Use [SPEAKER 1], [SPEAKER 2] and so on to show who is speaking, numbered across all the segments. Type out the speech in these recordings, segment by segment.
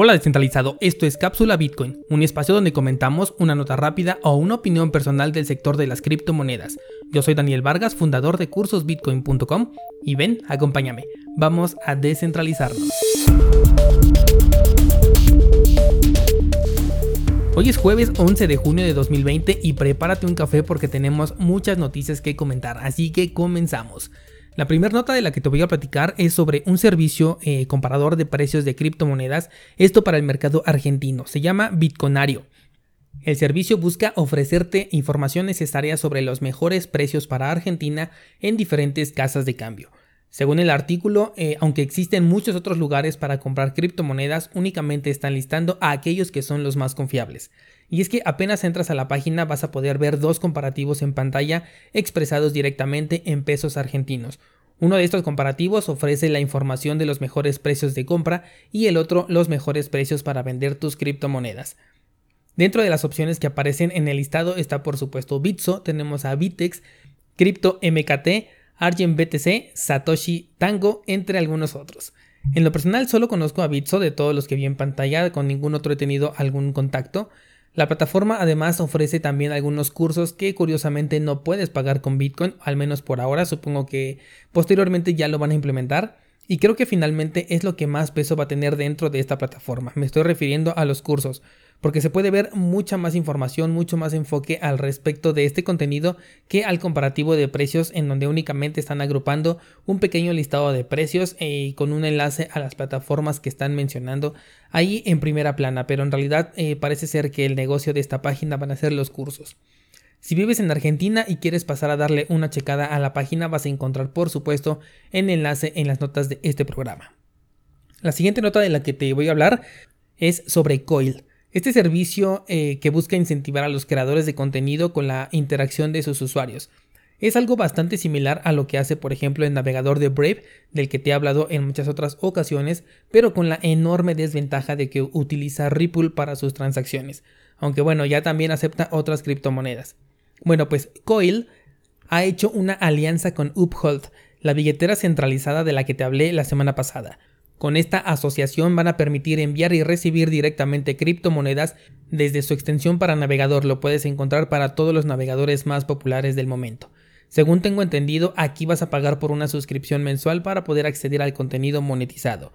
[SPEAKER 1] Hola descentralizado, esto es Cápsula Bitcoin, un espacio donde comentamos una nota rápida o una opinión personal del sector de las criptomonedas. Yo soy Daniel Vargas, fundador de cursosbitcoin.com y ven, acompáñame, vamos a descentralizarnos. Hoy es jueves 11 de junio de 2020 y prepárate un café porque tenemos muchas noticias que comentar, así que comenzamos. La primera nota de la que te voy a platicar es sobre un servicio eh, comparador de precios de criptomonedas, esto para el mercado argentino, se llama Bitconario. El servicio busca ofrecerte información necesaria sobre los mejores precios para Argentina en diferentes casas de cambio. Según el artículo, eh, aunque existen muchos otros lugares para comprar criptomonedas, únicamente están listando a aquellos que son los más confiables. Y es que apenas entras a la página vas a poder ver dos comparativos en pantalla expresados directamente en pesos argentinos. Uno de estos comparativos ofrece la información de los mejores precios de compra y el otro los mejores precios para vender tus criptomonedas. Dentro de las opciones que aparecen en el listado está por supuesto Bitso, tenemos a Bitex, Crypto MKT, Argent BTC, Satoshi Tango, entre algunos otros. En lo personal solo conozco a Bitso de todos los que vi en pantalla, con ningún otro he tenido algún contacto. La plataforma además ofrece también algunos cursos que curiosamente no puedes pagar con Bitcoin, al menos por ahora, supongo que posteriormente ya lo van a implementar. Y creo que finalmente es lo que más peso va a tener dentro de esta plataforma. Me estoy refiriendo a los cursos porque se puede ver mucha más información, mucho más enfoque al respecto de este contenido que al comparativo de precios en donde únicamente están agrupando un pequeño listado de precios eh, y con un enlace a las plataformas que están mencionando ahí en primera plana, pero en realidad eh, parece ser que el negocio de esta página van a ser los cursos. Si vives en Argentina y quieres pasar a darle una checada a la página, vas a encontrar por supuesto el enlace en las notas de este programa. La siguiente nota de la que te voy a hablar es sobre Coil. Este servicio eh, que busca incentivar a los creadores de contenido con la interacción de sus usuarios. Es algo bastante similar a lo que hace por ejemplo el navegador de Brave, del que te he hablado en muchas otras ocasiones, pero con la enorme desventaja de que utiliza Ripple para sus transacciones, aunque bueno, ya también acepta otras criptomonedas. Bueno, pues Coil ha hecho una alianza con Uphold, la billetera centralizada de la que te hablé la semana pasada. Con esta asociación van a permitir enviar y recibir directamente criptomonedas desde su extensión para navegador. Lo puedes encontrar para todos los navegadores más populares del momento. Según tengo entendido, aquí vas a pagar por una suscripción mensual para poder acceder al contenido monetizado.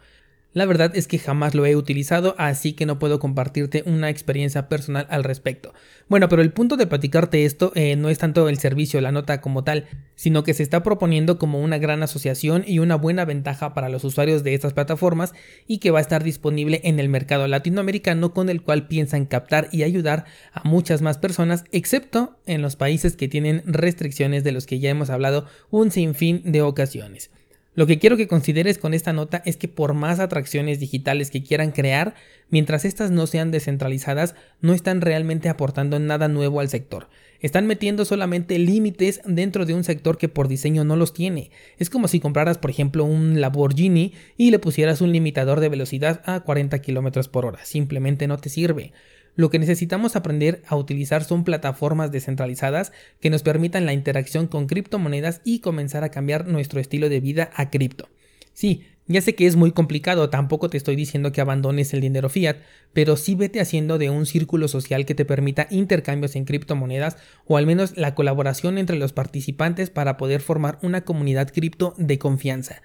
[SPEAKER 1] La verdad es que jamás lo he utilizado, así que no puedo compartirte una experiencia personal al respecto. Bueno, pero el punto de platicarte esto eh, no es tanto el servicio, la nota como tal, sino que se está proponiendo como una gran asociación y una buena ventaja para los usuarios de estas plataformas y que va a estar disponible en el mercado latinoamericano con el cual piensan captar y ayudar a muchas más personas, excepto en los países que tienen restricciones de los que ya hemos hablado un sinfín de ocasiones. Lo que quiero que consideres con esta nota es que por más atracciones digitales que quieran crear, mientras estas no sean descentralizadas, no están realmente aportando nada nuevo al sector. Están metiendo solamente límites dentro de un sector que por diseño no los tiene. Es como si compraras, por ejemplo, un Lamborghini y le pusieras un limitador de velocidad a 40 km por hora. Simplemente no te sirve. Lo que necesitamos aprender a utilizar son plataformas descentralizadas que nos permitan la interacción con criptomonedas y comenzar a cambiar nuestro estilo de vida a cripto. Sí, ya sé que es muy complicado, tampoco te estoy diciendo que abandones el dinero fiat, pero sí vete haciendo de un círculo social que te permita intercambios en criptomonedas o al menos la colaboración entre los participantes para poder formar una comunidad cripto de confianza.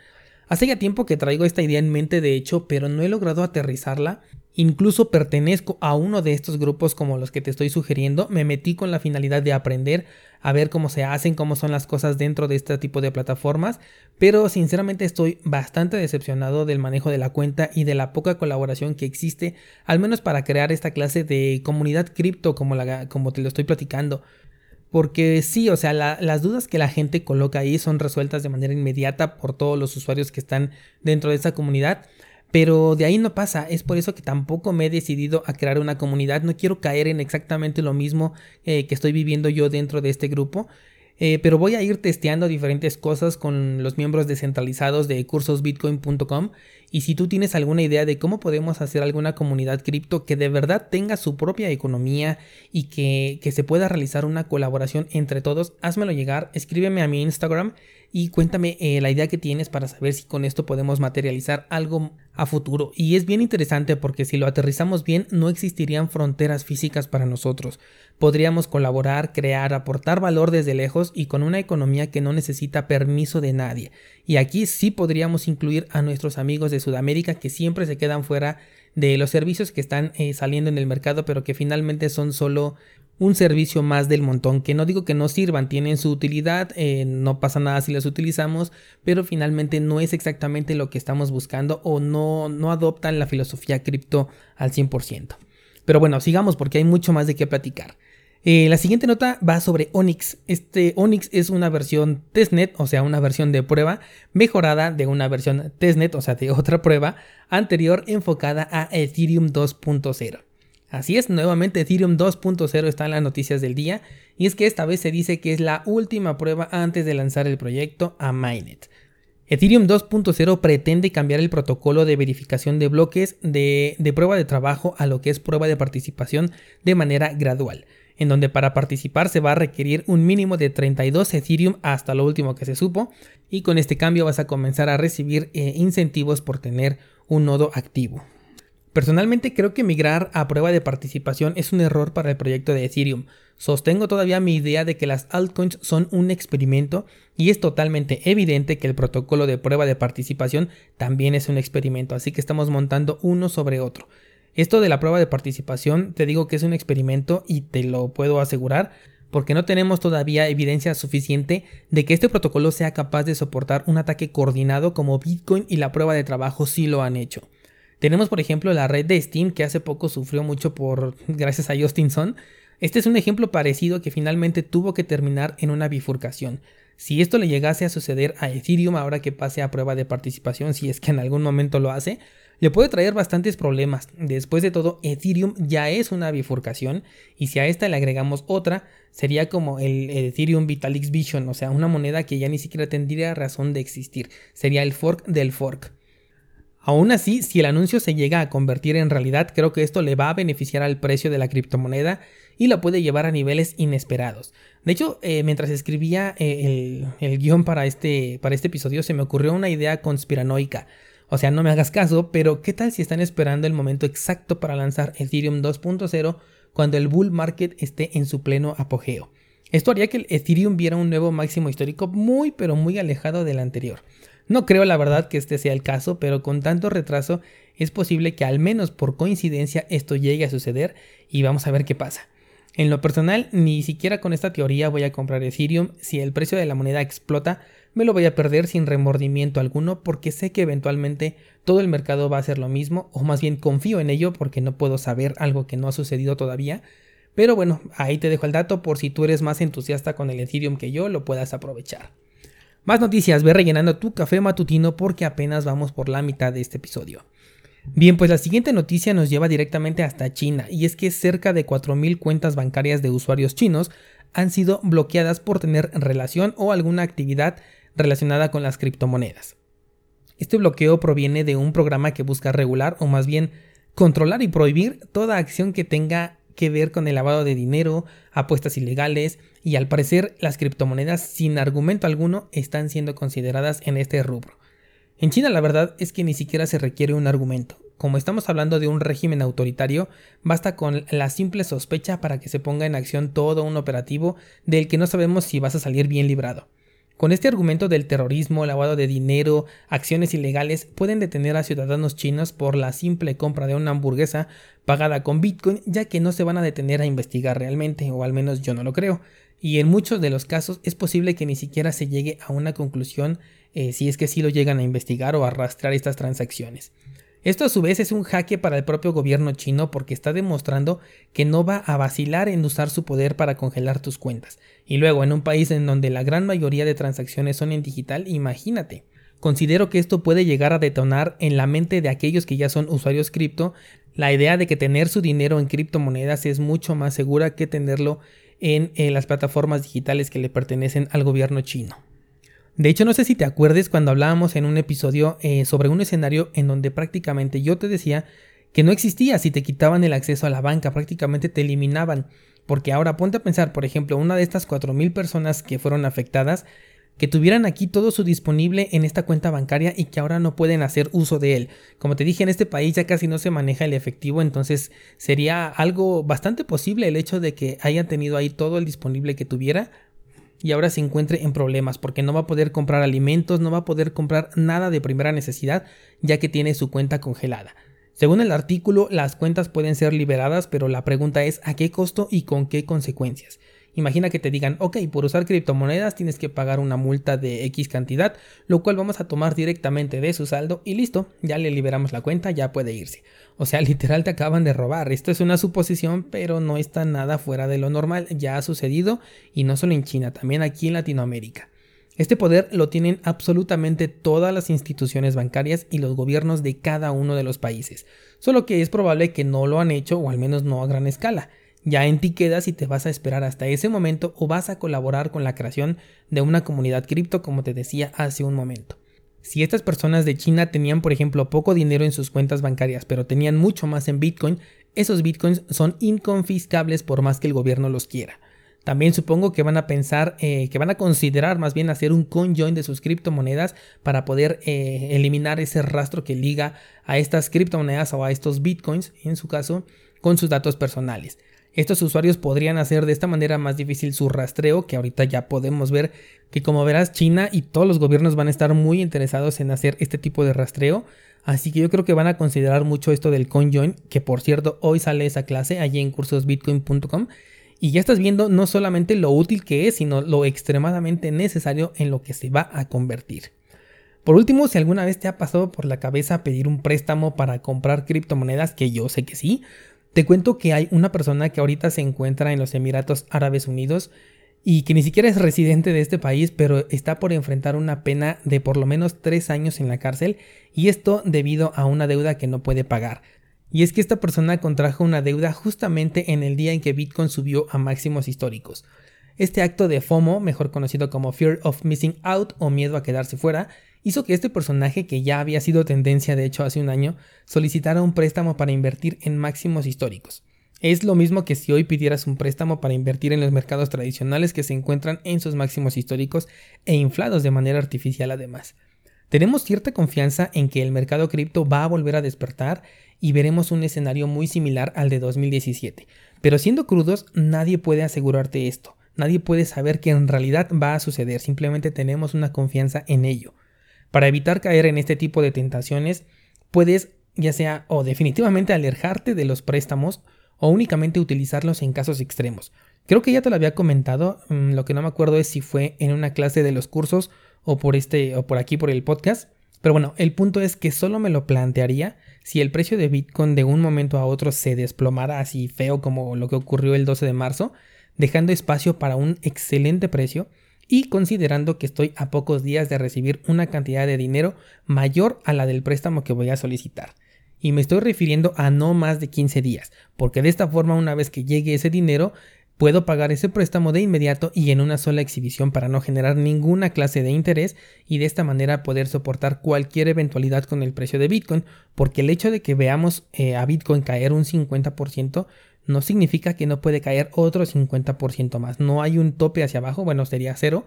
[SPEAKER 1] Hace ya tiempo que traigo esta idea en mente de hecho, pero no he logrado aterrizarla Incluso pertenezco a uno de estos grupos como los que te estoy sugiriendo. Me metí con la finalidad de aprender a ver cómo se hacen, cómo son las cosas dentro de este tipo de plataformas. Pero sinceramente estoy bastante decepcionado del manejo de la cuenta y de la poca colaboración que existe, al menos para crear esta clase de comunidad cripto como, como te lo estoy platicando. Porque sí, o sea, las dudas que la gente coloca ahí son resueltas de manera inmediata por todos los usuarios que están dentro de esa comunidad. Pero de ahí no pasa, es por eso que tampoco me he decidido a crear una comunidad, no quiero caer en exactamente lo mismo eh, que estoy viviendo yo dentro de este grupo, eh, pero voy a ir testeando diferentes cosas con los miembros descentralizados de cursosbitcoin.com Y si tú tienes alguna idea de cómo podemos hacer alguna comunidad cripto que de verdad tenga su propia economía y que, que se pueda realizar una colaboración entre todos, házmelo llegar, escríbeme a mi Instagram y cuéntame eh, la idea que tienes para saber si con esto podemos materializar algo a futuro. Y es bien interesante porque si lo aterrizamos bien no existirían fronteras físicas para nosotros. Podríamos colaborar, crear, aportar valor desde lejos y con una economía que no necesita permiso de nadie. Y aquí sí podríamos incluir a nuestros amigos de Sudamérica que siempre se quedan fuera de los servicios que están eh, saliendo en el mercado pero que finalmente son solo un servicio más del montón, que no digo que no sirvan, tienen su utilidad, eh, no pasa nada si las utilizamos, pero finalmente no es exactamente lo que estamos buscando o no, no adoptan la filosofía cripto al 100%. Pero bueno, sigamos porque hay mucho más de qué platicar. Eh, la siguiente nota va sobre Onyx. Este Onyx es una versión testnet, o sea, una versión de prueba mejorada de una versión testnet, o sea, de otra prueba anterior enfocada a Ethereum 2.0. Así es, nuevamente Ethereum 2.0 está en las noticias del día y es que esta vez se dice que es la última prueba antes de lanzar el proyecto a Mainnet. Ethereum 2.0 pretende cambiar el protocolo de verificación de bloques de, de, prueba de trabajo a lo que es prueba de participación de manera gradual, en donde para participar se va a requerir un mínimo de 32 Ethereum hasta lo último que se supo, y con este cambio vas a comenzar a recibir eh, incentivos por tener un nodo activo. Personalmente creo que migrar a prueba de participación es un error para el proyecto de Ethereum. Sostengo todavía mi idea de que las altcoins son un experimento y es totalmente evidente que el protocolo de prueba de participación también es un experimento, así que estamos montando uno sobre otro. Esto de la prueba de participación te digo que es un experimento y te lo puedo asegurar porque no tenemos todavía evidencia suficiente de que este protocolo sea capaz de soportar un ataque coordinado como Bitcoin y la prueba de trabajo sí lo han hecho. Tenemos, por ejemplo, la red de Steam, que hace poco sufrió mucho por gracias a Justinson. Este es un ejemplo parecido que finalmente tuvo que terminar en una bifurcación. Si esto le llegase a suceder a Ethereum ahora que pase a prueba de participación, si es que en algún momento lo hace, le puede traer bastantes problemas. Después de todo, Ethereum ya es una bifurcación y si a esta le agregamos otra, sería como el, Ethereum Vitalix Vision, o sea, una moneda que ya ni siquiera tendría razón de existir. Sería el fork del fork. Aún así, si el anuncio se llega a convertir en realidad, creo que esto le va a beneficiar al precio de la criptomoneda y la puede llevar a niveles inesperados. De hecho, eh, mientras escribía eh, el, guion para este, para este episodio, se me ocurrió una idea conspiranoica. O sea, no me hagas caso, pero ¿qué tal si están esperando el momento exacto para lanzar Ethereum 2.0 cuando el bull market esté en su pleno apogeo? Esto haría que el Ethereum viera un nuevo máximo histórico muy pero muy alejado del anterior. No creo la verdad que este sea el caso, pero con tanto retraso es posible que al menos por coincidencia esto llegue a suceder y vamos a ver qué pasa. En lo personal, ni siquiera con esta teoría voy a comprar Ethereum. Si el precio de la moneda explota, me lo voy a perder sin remordimiento alguno porque sé que eventualmente todo el mercado va a hacer lo mismo, o más bien confío en ello porque no puedo saber algo que no ha sucedido todavía. Pero bueno, ahí te dejo el dato por si tú eres más entusiasta con el Ethereum que yo, lo puedas aprovechar. Más noticias, ve rellenando tu café matutino porque apenas vamos por la mitad de este episodio. Bien, pues la siguiente noticia nos lleva directamente hasta China y es que cerca de 4.000 cuentas bancarias de usuarios chinos han sido bloqueadas por tener relación o alguna actividad relacionada con las criptomonedas. Este bloqueo proviene de un programa que busca regular o más bien controlar y prohibir toda acción que tenga que ver con el lavado de dinero, apuestas ilegales y al parecer las criptomonedas sin argumento alguno están siendo consideradas en este rubro. En China la verdad es que ni siquiera se requiere un argumento. Como estamos hablando de un régimen autoritario, basta con la simple sospecha para que se ponga en acción todo un operativo del que no sabemos si vas a salir bien librado. Con este argumento del terrorismo, lavado de dinero, acciones ilegales, pueden detener a ciudadanos chinos por la simple compra de una hamburguesa pagada con Bitcoin, ya que no se van a detener a investigar realmente, o al menos yo no lo creo. Y en muchos de los casos es posible que ni siquiera se llegue a una conclusión eh, si es que sí lo llegan a investigar o a rastrear estas transacciones. Esto a su vez es un jaque para el propio gobierno chino porque está demostrando que no va a vacilar en usar su poder para congelar tus cuentas. Y luego en un país en donde la gran mayoría de transacciones son en digital, imagínate. Considero que esto puede llegar a detonar en la mente de aquellos que ya son usuarios cripto la idea de que tener su dinero en criptomonedas es mucho más segura que tenerlo en, en las plataformas digitales que le pertenecen al gobierno chino. De hecho, no sé si te acuerdes cuando hablábamos en un episodio eh, sobre un escenario en donde prácticamente yo te decía que no existía si te quitaban el acceso a la banca, prácticamente te eliminaban. Porque ahora ponte a pensar, por ejemplo, una de estas 4.000 personas que fueron afectadas, que tuvieran aquí todo su disponible en esta cuenta bancaria y que ahora no pueden hacer uso de él. Como te dije, en este país ya casi no se maneja el efectivo, entonces sería algo bastante posible el hecho de que haya tenido ahí todo el disponible que tuviera y ahora se encuentre en problemas porque no va a poder comprar alimentos, no va a poder comprar nada de primera necesidad ya que tiene su cuenta congelada. Según el artículo, las cuentas pueden ser liberadas, pero la pregunta es a qué costo y con qué consecuencias. Imagina que te digan, ok, por usar criptomonedas tienes que pagar una multa de X cantidad, lo cual vamos a tomar directamente de su saldo y listo, ya le liberamos la cuenta, ya puede irse. O sea, literal te acaban de robar. Esto es una suposición, pero no está nada fuera de lo normal, ya ha sucedido y no solo en China, también aquí en Latinoamérica. Este poder lo tienen absolutamente todas las instituciones bancarias y los gobiernos de cada uno de los países, solo que es probable que no lo han hecho o al menos no a gran escala. Ya en ti queda si te vas a esperar hasta ese momento o vas a colaborar con la creación de una comunidad cripto como te decía hace un momento. Si estas personas de China tenían, por ejemplo, poco dinero en sus cuentas bancarias, pero tenían mucho más en Bitcoin, esos Bitcoins son inconfiscables por más que el gobierno los quiera. También supongo que van a pensar, eh, que van a considerar más bien hacer un conjoin de sus criptomonedas para poder eh, eliminar ese rastro que liga a estas criptomonedas o a estos bitcoins, en su caso, con sus datos personales. Estos usuarios podrían hacer de esta manera más difícil su rastreo, que ahorita ya podemos ver que como verás China y todos los gobiernos van a estar muy interesados en hacer este tipo de rastreo. Así que yo creo que van a considerar mucho esto del CoinJoin, que por cierto hoy sale esa clase allí en cursosbitcoin.com. Y ya estás viendo no solamente lo útil que es, sino lo extremadamente necesario en lo que se va a convertir. Por último, si alguna vez te ha pasado por la cabeza pedir un préstamo para comprar criptomonedas, que yo sé que sí, te cuento que hay una persona que ahorita se encuentra en los Emiratos Árabes Unidos y que ni siquiera es residente de este país, pero está por enfrentar una pena de por lo menos tres años en la cárcel y esto debido a una deuda que no puede pagar. Y es que esta persona contrajo una deuda justamente en el día en que Bitcoin subió a máximos históricos. Este acto de FOMO, mejor conocido como Fear of Missing Out o miedo a quedarse fuera, hizo que este personaje, que ya había sido tendencia de hecho hace un año, solicitara un préstamo para invertir en máximos históricos. Es lo mismo que si hoy pidieras un préstamo para invertir en los mercados tradicionales que se encuentran en sus máximos históricos e inflados de manera artificial además. Tenemos cierta confianza en que el mercado cripto va a volver a despertar y veremos un escenario muy similar al de 2017. Pero siendo crudos, nadie puede asegurarte esto. Nadie puede saber que en realidad va a suceder, simplemente tenemos una confianza en ello. Para evitar caer en este tipo de tentaciones, puedes ya sea o definitivamente alejarte de los préstamos o únicamente utilizarlos en casos extremos. Creo que ya te lo había comentado, mm, lo que no me acuerdo es si fue en una clase de los cursos o por este o por aquí por el podcast, pero bueno, el punto es que solo me lo plantearía si el precio de Bitcoin de un momento a otro se desplomara así feo como lo que ocurrió el 12 de marzo, dejando espacio para un excelente precio y considerando que estoy a pocos días de recibir una cantidad de dinero mayor a la del préstamo que voy a solicitar. Y me estoy refiriendo a no más de 15 días, porque de esta forma una vez que llegue ese dinero puedo pagar ese préstamo de inmediato y en una sola exhibición para no generar ninguna clase de interés y de esta manera poder soportar cualquier eventualidad con el precio de Bitcoin, porque el hecho de que veamos eh, a Bitcoin caer un 50% no significa que no puede caer otro 50% más. No hay un tope hacia abajo, bueno, sería cero,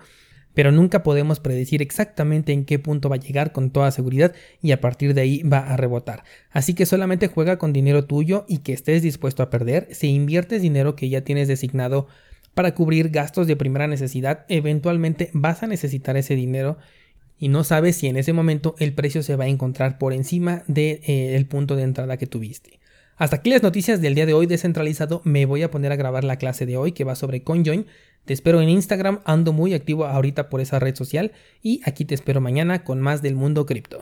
[SPEAKER 1] pero nunca podemos predecir exactamente en qué punto va a llegar con toda seguridad y a partir de ahí va a rebotar. Así que solamente juega con dinero tuyo y que estés dispuesto a perder. Si inviertes dinero que ya tienes designado para cubrir gastos de primera necesidad, eventualmente vas a necesitar ese dinero y no sabes si en ese momento el precio se va a encontrar por encima del de, eh, punto de entrada que tuviste. Hasta aquí las noticias del día de hoy descentralizado. Me voy a poner a grabar la clase de hoy que va sobre CoinJoin. Te espero en Instagram, ando muy activo ahorita por esa red social y aquí te espero mañana con más del mundo cripto.